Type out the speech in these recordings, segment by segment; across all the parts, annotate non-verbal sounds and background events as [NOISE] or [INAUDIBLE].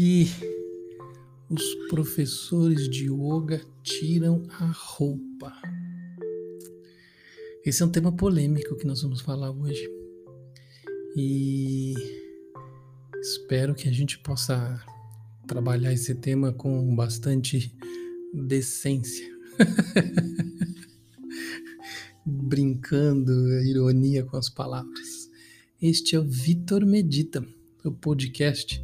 que os professores de yoga tiram a roupa? Esse é um tema polêmico que nós vamos falar hoje. E espero que a gente possa trabalhar esse tema com bastante decência. [LAUGHS] Brincando, ironia com as palavras. Este é o Vitor Medita, o podcast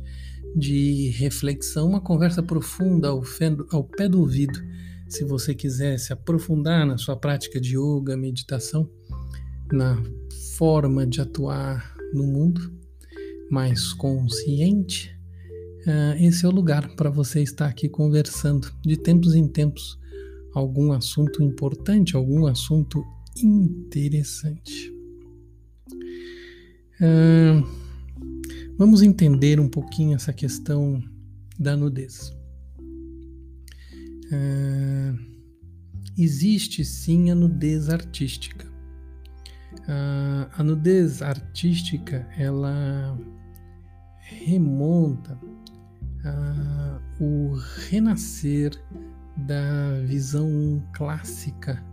de reflexão, uma conversa profunda ao, ao pé do ouvido. Se você quiser se aprofundar na sua prática de yoga, meditação, na forma de atuar no mundo mais consciente, uh, esse é o lugar para você estar aqui conversando de tempos em tempos algum assunto importante, algum assunto interessante. Uh, vamos entender um pouquinho essa questão da nudez. Uh, existe sim a nudez artística. A nudez artística ela remonta uh, o renascer da visão clássica,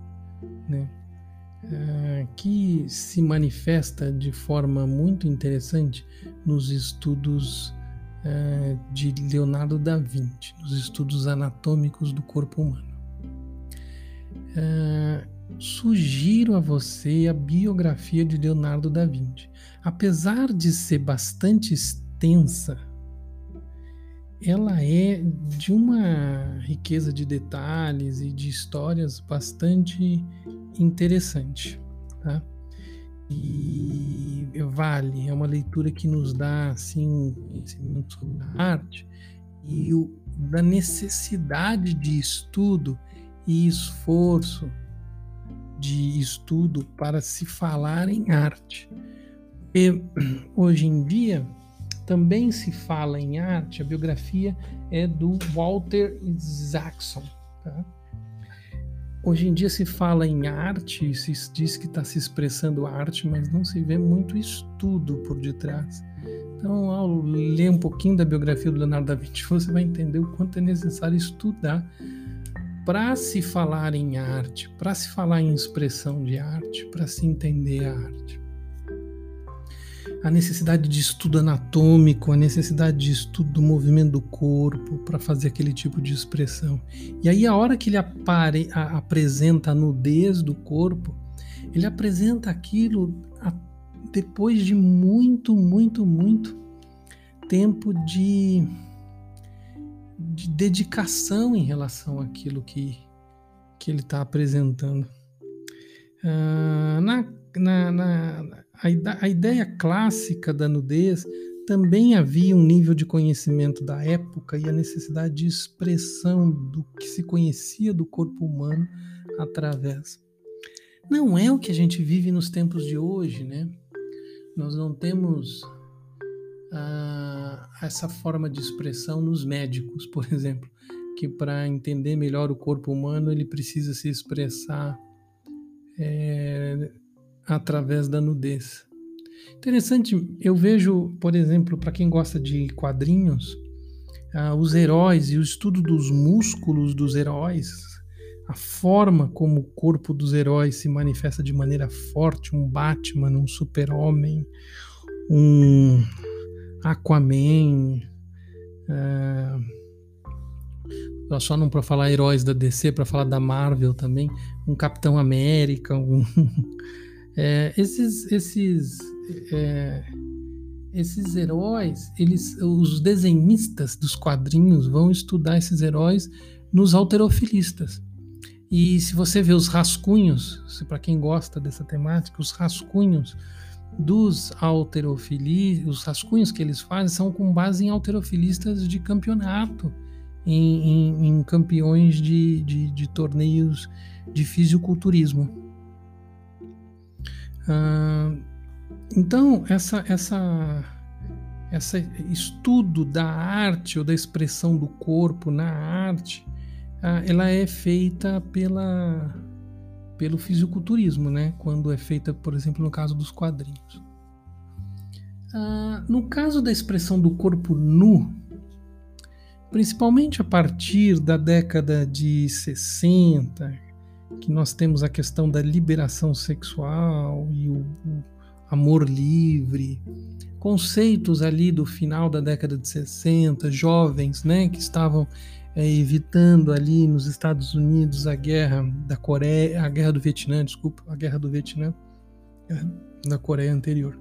né? Uh, que se manifesta de forma muito interessante nos estudos uh, de Leonardo da Vinci, nos estudos anatômicos do corpo humano. Uh, sugiro a você a biografia de Leonardo da Vinci. Apesar de ser bastante extensa, ela é de uma riqueza de detalhes e de histórias bastante interessante. Tá? E vale, é uma leitura que nos dá assim, conhecimento sobre a arte e o, da necessidade de estudo e esforço de estudo para se falar em arte. E [CLEARS THROAT] hoje em dia também se fala em arte, a biografia é do Walter Isaacson. Tá? Hoje em dia se fala em arte, se diz que está se expressando arte, mas não se vê muito estudo por detrás. Então, ao ler um pouquinho da biografia do Leonardo da Vinci, você vai entender o quanto é necessário estudar para se falar em arte, para se falar em expressão de arte, para se entender a arte a necessidade de estudo anatômico, a necessidade de estudo do movimento do corpo para fazer aquele tipo de expressão. E aí, a hora que ele apare, a, apresenta a nudez do corpo, ele apresenta aquilo a, depois de muito, muito, muito tempo de, de dedicação em relação àquilo que, que ele está apresentando. Uh, na, na, na a, ideia clássica da nudez também havia um nível de conhecimento da época e a necessidade de expressão do que se conhecia do corpo humano através. Não é o que a gente vive nos tempos de hoje, né? Nós não temos ah, essa forma de expressão nos médicos, por exemplo, que para entender melhor o corpo humano ele precisa se expressar é, através da nudez. Interessante, eu vejo, por exemplo, para quem gosta de quadrinhos, uh, os heróis e o estudo dos músculos dos heróis, a forma como o corpo dos heróis se manifesta de maneira forte, um Batman, um Super-Homem, um Aquaman, uh, só não para falar heróis da DC, para falar da Marvel também, um Capitão América, um [LAUGHS] É, esses esses é, esses heróis, eles, os desenhistas dos quadrinhos vão estudar esses heróis nos alterofilistas. E se você vê os rascunhos, para quem gosta dessa temática, os rascunhos dos alterofilistas, os rascunhos que eles fazem são com base em alterofilistas de campeonato, em, em, em campeões de, de, de torneios de fisiculturismo. Então, essa, essa, essa estudo da arte ou da expressão do corpo na arte, ah, ela é feita pela, pelo fisiculturismo, né? quando é feita, por exemplo, no caso dos quadrinhos. Ah, no caso da expressão do corpo nu, principalmente a partir da década de 60, que nós temos a questão da liberação sexual e o, o amor livre, conceitos ali do final da década de 60, jovens, né, que estavam é, evitando ali nos Estados Unidos a guerra da Coreia, a guerra do Vietnã, desculpa, a guerra do Vietnã, da Coreia anterior,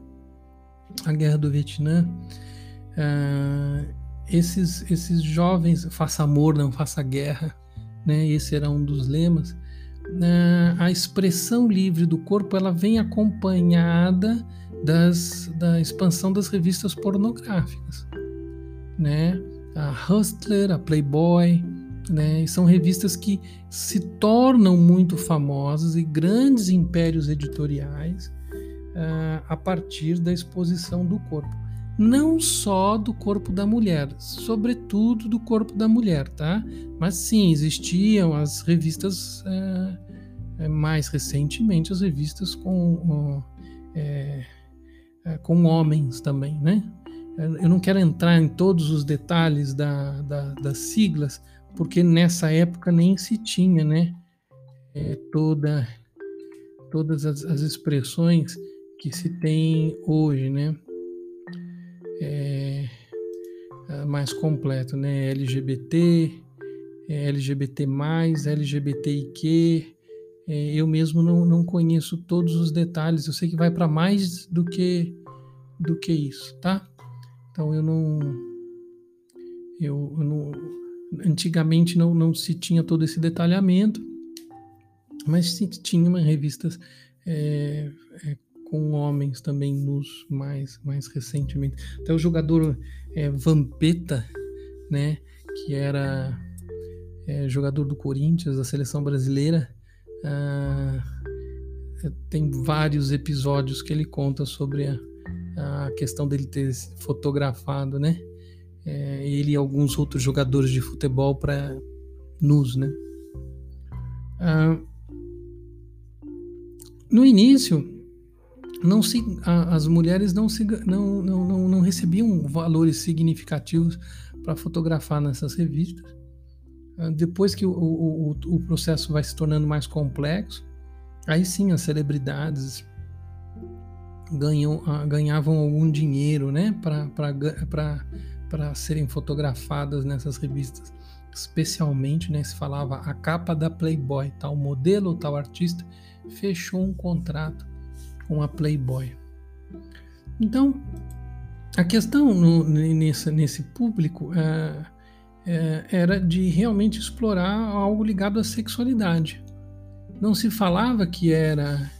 a guerra do Vietnã. Uh, esses, esses jovens, faça amor, não faça guerra, né? Esse era um dos lemas. Uh, a expressão livre do corpo ela vem acompanhada das, da expansão das revistas pornográficas, né? A Hustler, a Playboy, né? são revistas que se tornam muito famosas e grandes impérios editoriais uh, a partir da exposição do corpo. Não só do corpo da mulher, sobretudo do corpo da mulher, tá? Mas sim, existiam as revistas uh, mais recentemente, as revistas com, é, com homens também, né? Eu não quero entrar em todos os detalhes da, da, das siglas, porque nessa época nem se tinha, né? É, toda, todas as, as, expressões que se tem hoje, né? É, é mais completo, né? LGBT, é, LGBT+, LGBTIQ. É, eu mesmo não, não conheço todos os detalhes. Eu sei que vai para mais do que do que isso, tá? Então eu não. Eu, eu não. Antigamente não, não se tinha todo esse detalhamento, mas se tinha revistas é, é, com homens também nos mais, mais recentemente. Até o jogador é, Vampeta, né, que era é, jogador do Corinthians, da seleção brasileira, ah, tem vários episódios que ele conta sobre a, a questão dele ter fotografado, né? É, ele e alguns outros jogadores de futebol para nus, né? Ah, no início, não se, a, as mulheres não, se, não, não, não, não recebiam valores significativos para fotografar nessas revistas. Ah, depois que o, o, o processo vai se tornando mais complexo, aí sim as celebridades ganham, ah, ganhavam algum dinheiro né, para serem fotografadas nessas revistas. Especialmente né, se falava a capa da Playboy, tal modelo tal artista fechou um contrato com a Playboy. Então, a questão no, nesse, nesse público é, é, era de realmente explorar algo ligado à sexualidade. Não se falava que era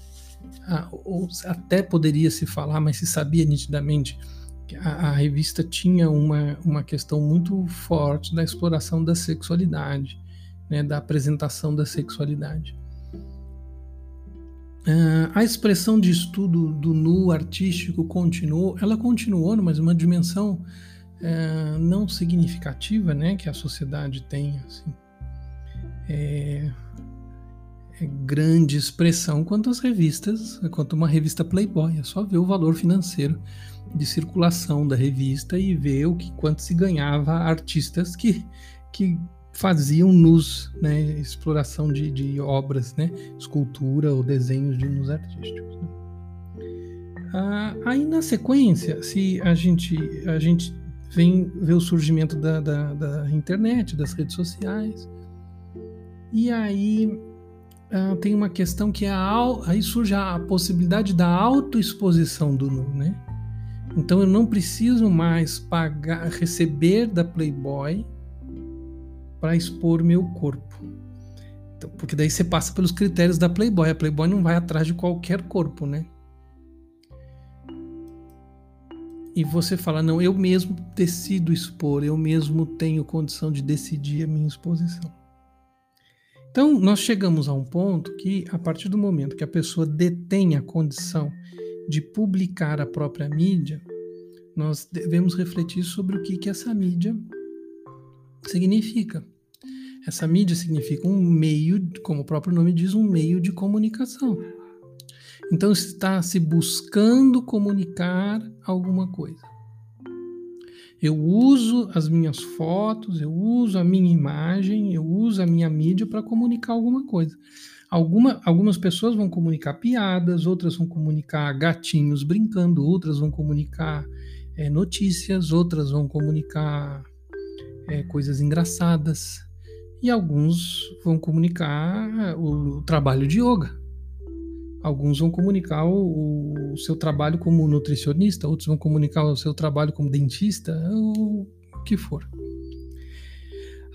ou até poderia se falar, mas se sabia nitidamente que a, a, revista tinha uma, uma questão muito forte da exploração da sexualidade, né, da apresentação da sexualidade. Uh, a expressão de estudo do nu artístico continuou, ela continuou, mas uma dimensão uh, não significativa, né, que a sociedade tem, assim. É, é grande expressão quanto as revistas, quanto uma revista Playboy. É só ver o valor financeiro de circulação da revista e ver o que quanto se ganhava artistas que, que faziam nus, né, exploração de, de obras, né, escultura ou desenhos de nus artísticos. Né. Ah, aí na sequência, se a gente a gente vem ver o surgimento da, da, da internet, das redes sociais, e aí uh, tem uma questão que é a, aí surge a possibilidade da autoexposição do nu, né? Então eu não preciso mais pagar, receber da Playboy para expor meu corpo. Então, porque daí você passa pelos critérios da Playboy. A Playboy não vai atrás de qualquer corpo, né? E você fala, não, eu mesmo decido expor, eu mesmo tenho condição de decidir a minha exposição. Então, nós chegamos a um ponto que, a partir do momento que a pessoa detém a condição de publicar a própria mídia, nós devemos refletir sobre o que, que essa mídia significa. Essa mídia significa um meio, como o próprio nome diz, um meio de comunicação. Então está se buscando comunicar alguma coisa. Eu uso as minhas fotos, eu uso a minha imagem, eu uso a minha mídia para comunicar alguma coisa. Alguma, algumas pessoas vão comunicar piadas, outras vão comunicar gatinhos brincando, outras vão comunicar é, notícias, outras vão comunicar é, coisas engraçadas, e alguns vão comunicar o, trabalho de yoga. Alguns vão comunicar o, o, seu trabalho como nutricionista, outros vão comunicar o seu trabalho como dentista, o que for.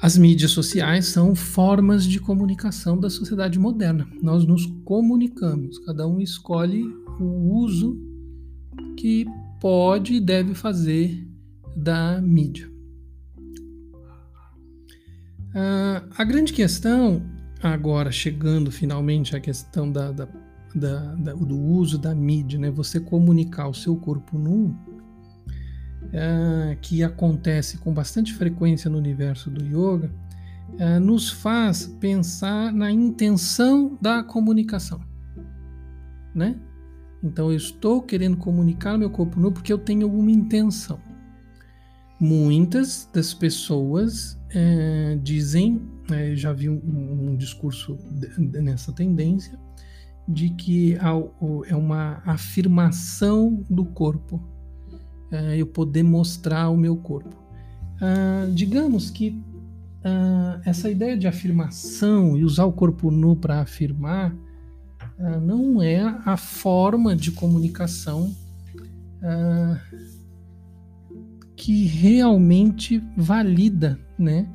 As mídias sociais são formas de comunicação da sociedade moderna. Nós nos comunicamos, cada um escolhe o uso que pode e deve fazer da mídia. Uh, a grande questão, agora chegando finalmente à questão da, da, da, do uso da mídia, né? você comunicar o seu corpo nu, uh, que acontece com bastante frequência no universo do yoga, uh, nos faz pensar na intenção da comunicação. Né? Então eu estou querendo comunicar meu corpo nu porque eu tenho alguma intenção. Muitas das pessoas é, dizem, é, já vi um, um discurso nessa tendência, de que é uma afirmação do corpo, é, eu poder mostrar o meu corpo. Ah, digamos que ah, essa ideia de afirmação e usar o corpo nu para afirmar ah, não é a forma de comunicação que realmente valida né,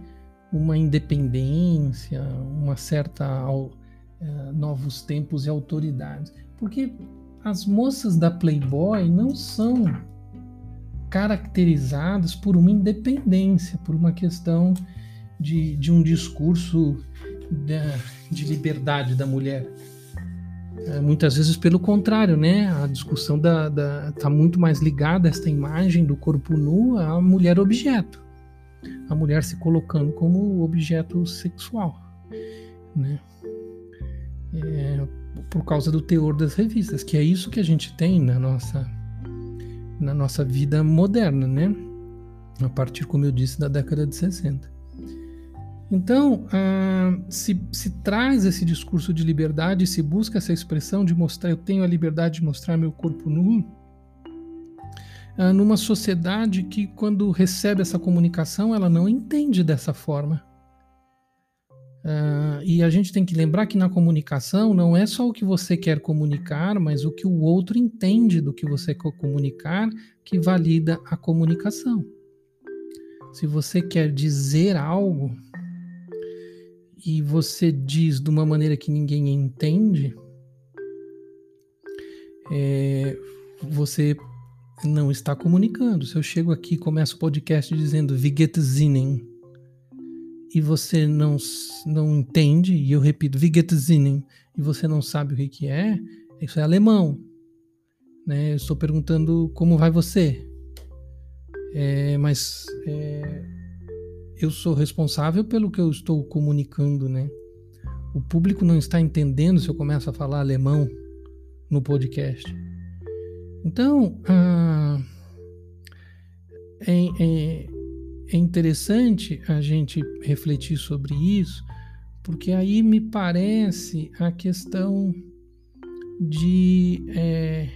uma independência, uma certa uh, novos tempos e autoridades. Porque as moças da Playboy não são caracterizadas por uma independência, por uma questão de, de um discurso de, de liberdade da mulher. É, muitas vezes pelo contrário, né? A discussão da, da tá muito mais ligada a esta imagem do corpo nu à mulher objeto, a mulher se colocando como objeto sexual, né? É, por causa do teor das revistas, que é isso que a gente tem na nossa na nossa vida moderna, né? A partir, como eu disse, da década de 60. Então, se, se traz esse discurso de liberdade, se busca essa expressão de mostrar, eu tenho a liberdade de mostrar meu corpo nu, numa sociedade que, quando recebe essa comunicação, ela não entende dessa forma. E a gente tem que lembrar que na comunicação não é só o que você quer comunicar, mas o que o outro entende do que você quer comunicar que valida a comunicação. Se você quer dizer algo, e você diz de uma maneira que ninguém entende, é, você não está comunicando. Se eu chego aqui e começo o podcast dizendo Vigetzinen e você não, não entende, e eu repito Vigetzinen e você não sabe o que, que é, isso é alemão. Né? Eu estou perguntando como vai você. É, mas é, eu sou responsável pelo que eu estou comunicando, né? O público não está entendendo se eu começo a falar alemão no podcast. Então, ah, é, é, é interessante a gente refletir sobre isso, porque aí me parece a questão de é,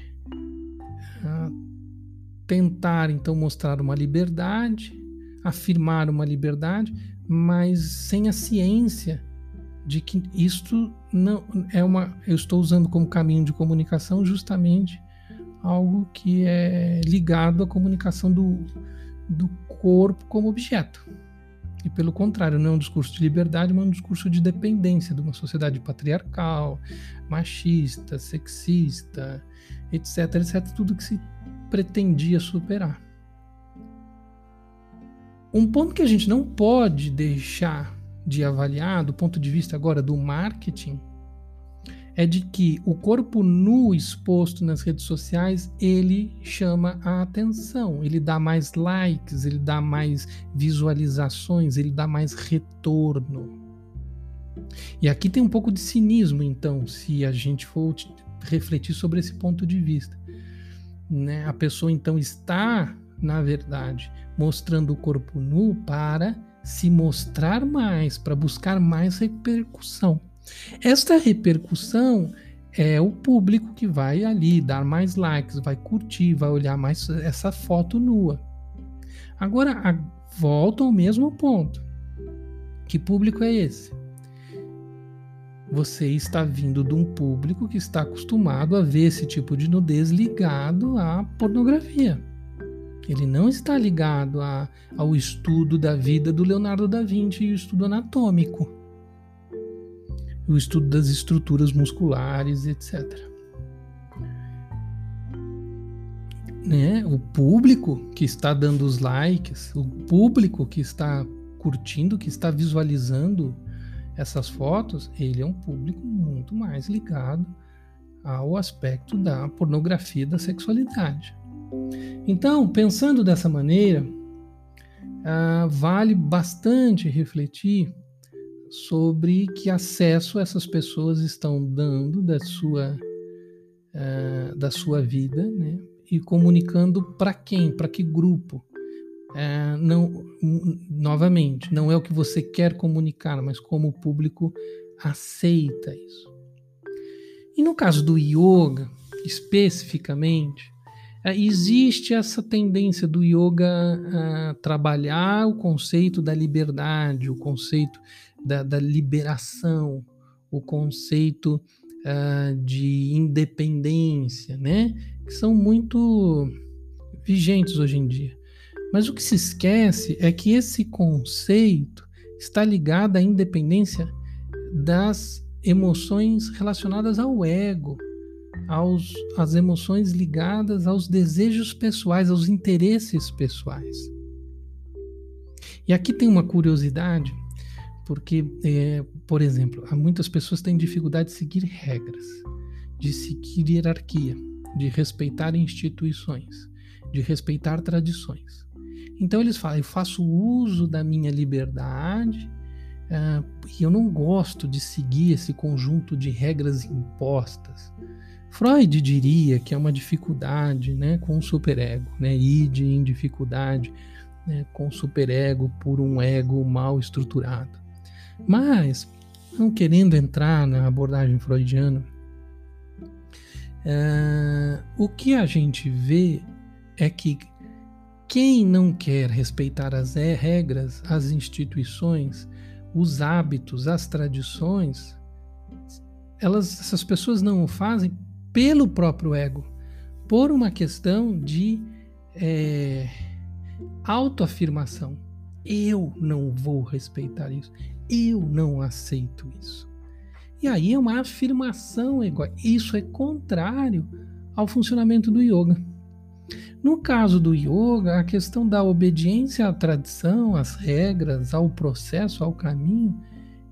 tentar então mostrar uma liberdade afirmar uma liberdade, mas sem a ciência de que isto não é uma. Eu estou usando como caminho de comunicação justamente algo que é ligado à comunicação do, do corpo como objeto. E pelo contrário, não é um discurso de liberdade, mas um discurso de dependência de uma sociedade patriarcal, machista, sexista, etc, etc, tudo que se pretendia superar. Um ponto que a gente não pode deixar de avaliar, do ponto de vista agora do marketing, é de que o corpo nu exposto nas redes sociais ele chama a atenção, ele dá mais likes, ele dá mais visualizações, ele dá mais retorno. E aqui tem um pouco de cinismo, então, se a gente for refletir sobre esse ponto de vista. Né? A pessoa então está, na verdade, mostrando o corpo nu para se mostrar mais, para buscar mais repercussão. Esta repercussão é o público que vai ali dar mais likes, vai curtir, vai olhar mais essa foto nua. Agora, a, volta ao mesmo ponto. Que público é esse? Você está vindo de um público que está acostumado a ver esse tipo de nudez ligado à pornografia. Ele não está ligado a, ao estudo da vida do Leonardo da Vinci e o estudo anatômico, o estudo das estruturas musculares, etc. Né? O público que está dando os likes, o público que está curtindo, que está visualizando essas fotos, ele é um público muito mais ligado ao aspecto da pornografia da sexualidade. Então, pensando dessa maneira, ah, vale bastante refletir sobre que acesso essas pessoas estão dando da sua, ah, da sua vida, né? E comunicando para quem, para que grupo. Ah, não, novamente, não é o que você quer comunicar, mas como o público aceita isso. E no caso do yoga, especificamente, é, existe essa tendência do yoga a trabalhar o conceito da liberdade, o conceito da, da liberação, o conceito uh, de independência, né? Que são muito vigentes hoje em dia. Mas o que se esquece é que esse conceito está ligado à independência das emoções relacionadas ao ego, aos, às emoções ligadas aos desejos pessoais, aos interesses pessoais. E aqui tem uma curiosidade, porque, é, por exemplo, muitas pessoas têm dificuldade de seguir regras, de seguir hierarquia, de respeitar instituições, de respeitar tradições. Então eles falam: eu faço uso da minha liberdade uh, e eu não gosto de seguir esse conjunto de regras impostas. Freud diria que é uma dificuldade né, com o superego, né, id em dificuldade né, com o superego por um ego mal estruturado. Mas, não querendo entrar na abordagem freudiana, uh, o que a gente vê é que quem não quer respeitar as regras, as instituições, os hábitos, as tradições, elas, essas pessoas não o fazem pelo próprio ego, por uma questão de é, autoafirmação. Eu não vou respeitar isso, eu não aceito isso. E aí é uma afirmação igual. Isso é contrário ao funcionamento do yoga. No caso do yoga, a questão da obediência à tradição, às regras, ao processo, ao caminho,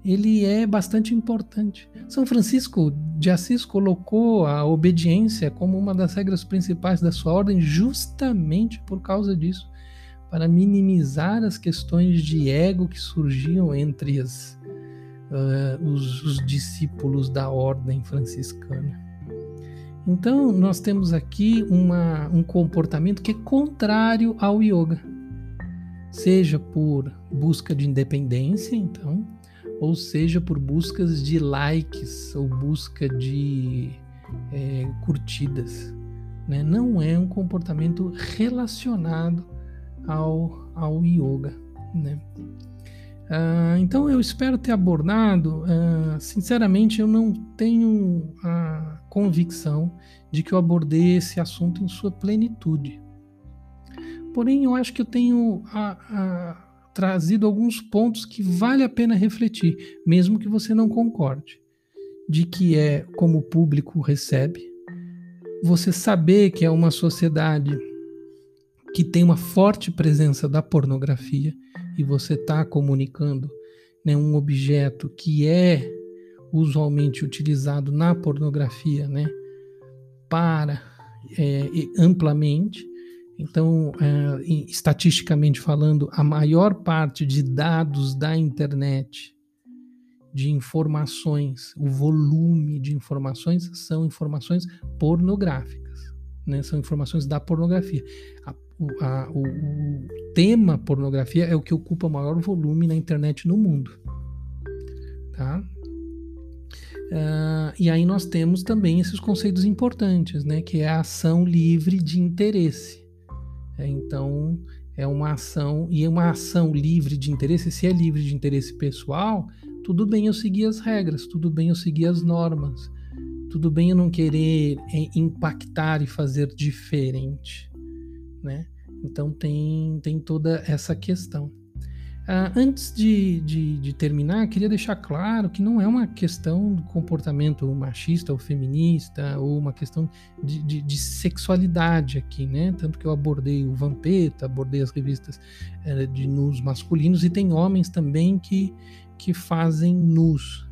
ele é bastante importante. São Francisco de Assis colocou a obediência como uma das regras principais da sua ordem, justamente por causa disso, para minimizar as questões de ego que surgiam entre as, uh, os, os discípulos da ordem franciscana. Então, nós temos aqui uma, um comportamento que é contrário ao yoga, seja por busca de independência, então, ou seja por buscas de likes ou busca de é, curtidas. Né? Não é um comportamento relacionado ao, ao yoga. Né? Ah, então eu espero ter abordado. Ah, sinceramente, eu não tenho a convicção de que eu abordei esse assunto em sua plenitude. Porém, eu acho que eu tenho a, a trazido alguns pontos que vale a pena refletir, mesmo que você não concorde, de que é como o público recebe, você saber que é uma sociedade que tem uma forte presença da pornografia e você está comunicando né, um objeto que é usualmente utilizado na pornografia, né, para é, amplamente então, é, estatisticamente falando, a maior parte de dados da internet, de informações, o volume de informações são informações pornográficas, né? são informações da pornografia. o, a, o, o, tema pornografia é o que ocupa maior volume na internet no mundo. Tá? Uh, e aí nós temos também esses conceitos importantes, né? Que é a ação livre de interesse. É, então, é uma ação, e é uma ação livre de interesse, se é livre de interesse pessoal, tudo bem eu seguir as regras, tudo bem eu seguir as normas, tudo bem eu não querer é, impactar e fazer diferente, né? Então tem, tem toda essa questão. Ah, antes de, de, de, terminar, queria deixar claro que não é uma questão do comportamento machista ou feminista, ou uma questão de, de, de sexualidade aqui, né? Tanto que eu abordei o Vampeta, abordei as revistas eh, de nus masculinos, e tem homens também que, que fazem nus.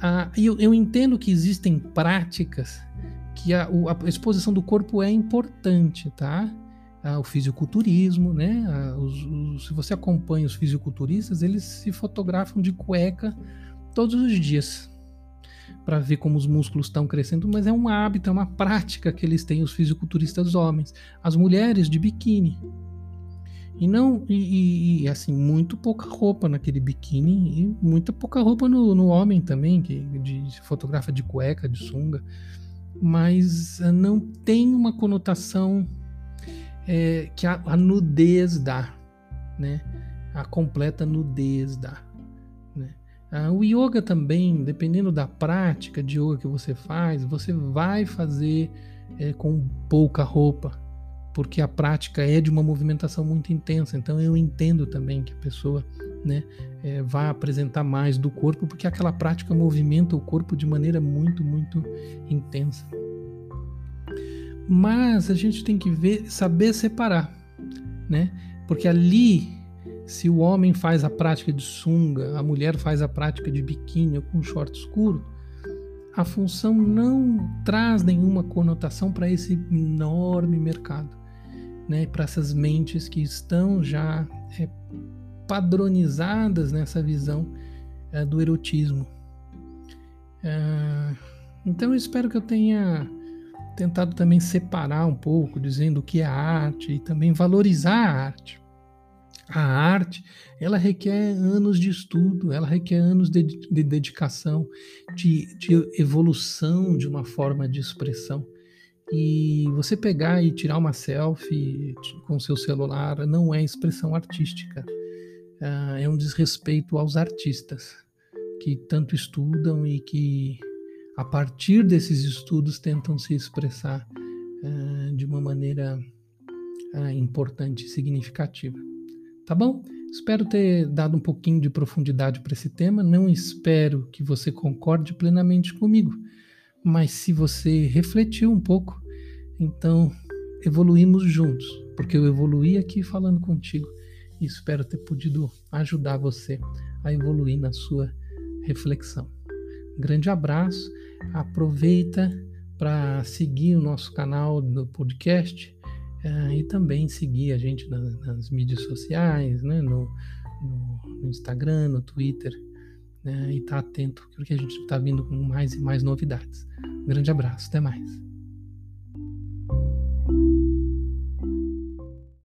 Ah, eu, eu entendo que existem práticas que a, a exposição do corpo é importante, tá? O fisiculturismo, né? Os, os, se você acompanha os fisiculturistas, eles se fotografam de cueca todos os dias para ver como os músculos estão crescendo, mas é um hábito, é uma prática que eles têm, os fisiculturistas homens. As mulheres de biquíni. E não, e, e assim, muito pouca roupa naquele biquíni e muita pouca roupa no, no homem também, que de, de fotografa de cueca, de sunga. Mas eh, não tem uma conotação é, que a, a, nudez dá, né? A completa nudez dá. Né? Ah, o yoga também, dependendo da prática de yoga que você faz, você vai fazer é, com pouca roupa, porque a prática é de uma movimentação muito intensa. Então eu entendo também que a pessoa né, é, vai apresentar mais do corpo, porque aquela prática movimenta o corpo de maneira muito, muito intensa. Mas a gente tem que ver, saber separar, né? Porque ali, se o homem faz a prática de sunga, a mulher faz a prática de biquíni ou com short escuro, a função não traz nenhuma conotação para esse enorme mercado, né? Para essas mentes que estão já é, padronizadas nessa visão é, do erotismo. É, então eu espero que eu tenha tentado também separar um pouco, dizendo o que é arte e também valorizar a arte. A arte, ela requer anos de estudo, ela requer anos de, de dedicação, de, de evolução de uma forma de expressão. E você pegar e tirar uma selfie com seu celular não é expressão artística, ah, é um desrespeito aos artistas que tanto estudam e que a partir desses estudos, tentam se expressar uh, de uma maneira uh, importante e significativa. Tá bom? Espero ter dado um pouquinho de profundidade para esse tema. Não espero que você concorde plenamente comigo, mas se você refletiu um pouco, então evoluímos juntos, porque eu evoluí aqui falando contigo e espero ter podido ajudar você a evoluir na sua reflexão. grande abraço aproveita para seguir o nosso canal do podcast uh, e também seguir a gente nas, nas mídias sociais, né, no, no, no, Instagram, no Twitter, né, e estar tá atento porque a gente está vindo com mais e mais novidades. Um grande abraço, até mais.